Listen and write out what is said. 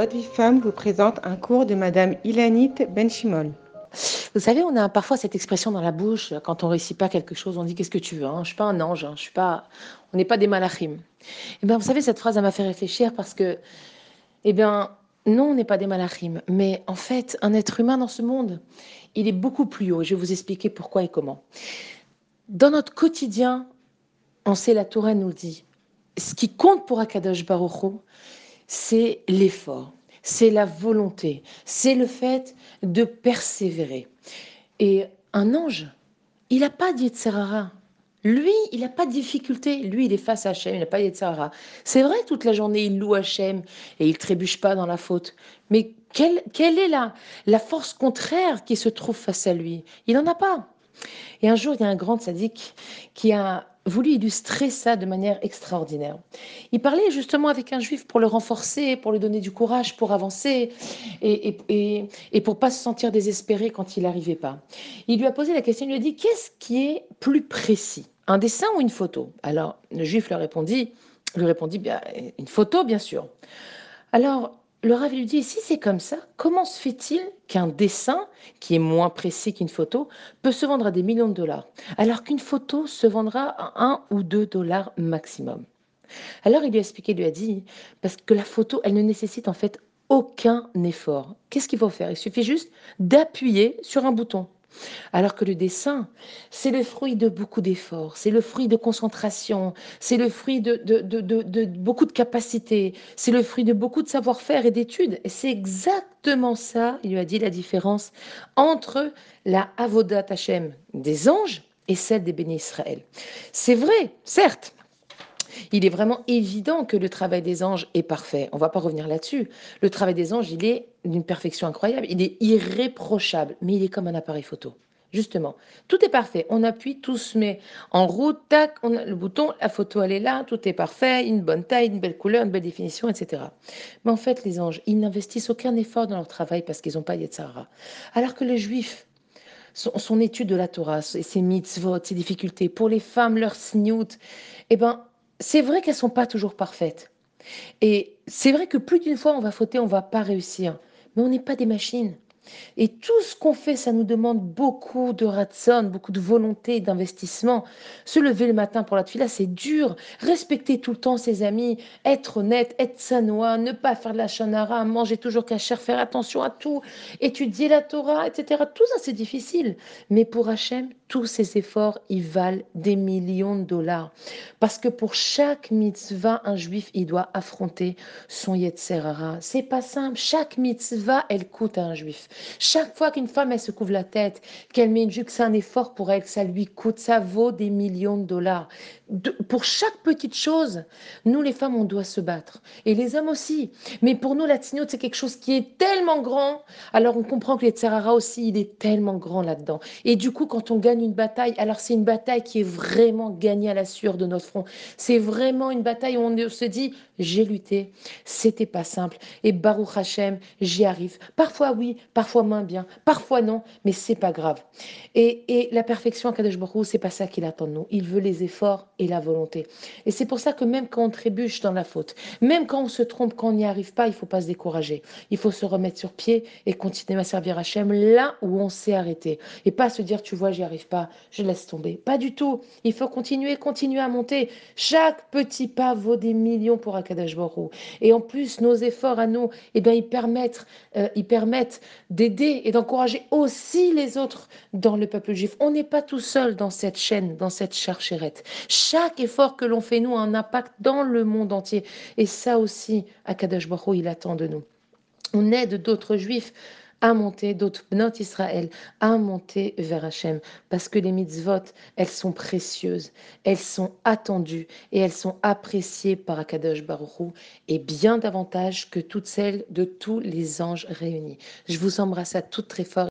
Votre vie femme vous présente un cours de Madame Ilanit Benchimol. Vous savez, on a parfois cette expression dans la bouche quand on réussit pas quelque chose, on dit qu'est-ce que tu veux hein? Je suis pas un ange, hein, je suis pas, on n'est pas des malachim. Eh bien, vous savez, cette phrase m'a fait réfléchir parce que, eh bien, non, on n'est pas des malachim, mais en fait, un être humain dans ce monde, il est beaucoup plus haut. Je vais vous expliquer pourquoi et comment. Dans notre quotidien, on sait, la Torah nous dit, ce qui compte pour Akadosh Baruch c'est l'effort, c'est la volonté, c'est le fait de persévérer. Et un ange, il n'a pas d'Yetzerara. Lui, il n'a pas de difficulté. Lui, il est face à Hachem, il n'a pas d'Yetzerara. C'est vrai, toute la journée, il loue Hachem et il trébuche pas dans la faute. Mais quelle, quelle est la, la force contraire qui se trouve face à lui? Il n'en a pas. Et un jour, il y a un grand sadique qui a voulu illustrer ça de manière extraordinaire. Il parlait justement avec un juif pour le renforcer, pour lui donner du courage, pour avancer et, et, et, pour pas se sentir désespéré quand il n'arrivait pas. Il lui a posé la question, il lui a dit, qu'est-ce qui est plus précis, un dessin ou une photo? Alors, le juif lui répondit, lui répondit, bien, une photo, bien sûr. Alors, le Rav lui dit, si c'est comme ça, comment se fait-il qu'un dessin, qui est moins précis qu'une photo, peut se vendre à des millions de dollars, alors qu'une photo se vendra à un ou deux dollars maximum? Alors il lui a expliqué, il lui a dit, parce que la photo, elle ne nécessite en fait aucun effort. Qu'est-ce qu'il faut faire? Il suffit juste d'appuyer sur un bouton. Alors que le dessin, c'est le fruit de beaucoup d'efforts, c'est le fruit de concentration, c'est le fruit de, beaucoup de capacités, c'est le fruit de beaucoup de savoir-faire et d'études. Et c'est exactement ça, il lui a dit la différence entre la Avodat Hashem des anges et celle des bénis Israël. C'est vrai, certes, il est vraiment évident que le travail des anges est parfait. On ne va pas revenir là-dessus. Le travail des anges, il est d'une perfection incroyable. Il est irréprochable, mais il est comme un appareil photo. Justement, tout est parfait. On appuie, tout se met en route, tac, on a le bouton, la photo elle est là, tout est parfait, une bonne taille, une belle couleur, une belle définition, etc. Mais en fait, les anges, ils n'investissent aucun effort dans leur travail parce qu'ils n'ont pas Yetzara. Alors que les juifs, son, étude de la Torah, ses mitzvot, ses difficultés, pour les femmes, leur sniout, eh ben, c'est vrai qu'elles sont pas toujours parfaites. Et c'est vrai que plus d'une fois on va fauter, on va pas réussir. Mais on n'est pas des machines. Et tout ce qu'on fait, ça nous demande beaucoup de ratson, beaucoup de volonté, d'investissement. Se lever le matin pour la tefila, c'est dur. Respecter tout le temps ses amis, être honnête, être sanois, ne pas faire de la chanara, manger toujours cacher, faire attention à tout, étudier la Torah, etc. Tout ça, c'est difficile. Mais pour Hachem, tous ces efforts, ils valent des millions de dollars. Parce que pour chaque mitzvah, un juif, il doit affronter son Yetzerara. C'est pas simple. Chaque mitzvah, elle coûte à un juif. Chaque fois qu'une femme, elle se couvre la tête, qu'elle met une jupe, c'est un effort pour elle, que ça lui coûte, ça vaut des millions de dollars. Pour chaque petite chose, nous, les femmes, on doit se battre. Et les hommes aussi. Mais pour nous, la tignote, c'est quelque chose qui est tellement grand. Alors, on comprend que les tsarara aussi, il est tellement grand là-dedans. Et du coup, quand on gagne une bataille, alors c'est une bataille qui est vraiment gagnée à la sueur de notre front. C'est vraiment une bataille où on se dit, j'ai lutté, c'était pas simple. Et Baruch Hashem, j'y arrive. Parfois oui, parfois moins bien, parfois non, mais c'est pas grave. Et, et la perfection à Kadesh Baruch c'est pas ça qu'il attend de nous. Il veut les efforts et la volonté. Et c'est pour ça que même quand on trébuche dans la faute, même quand on se trompe, quand on n'y arrive pas, il faut pas se décourager. Il faut se remettre sur pied et continuer à servir Hachem là où on s'est arrêté. Et pas se dire, tu vois, j'y arrive pas, je laisse tomber. Pas du tout. Il faut continuer, continuer à monter. Chaque petit pas vaut des millions pour Akadosh Baruch Et en plus, nos efforts à nous, eh bien, ils permettent, euh, permettent d'aider et d'encourager aussi les autres dans le peuple juif. On n'est pas tout seul dans cette chaîne, dans cette charchérette. Chaque effort que l'on fait, nous, a un impact dans le monde entier. Et ça aussi, Akadosh Baruch il attend de nous. On aide d'autres juifs à monter, d'autres Bnot Israël, à monter vers Hachem. Parce que les mitzvot, elles sont précieuses, elles sont attendues et elles sont appréciées par Akadosh Baruchou et bien davantage que toutes celles de tous les anges réunis. Je vous embrasse à toutes très fort.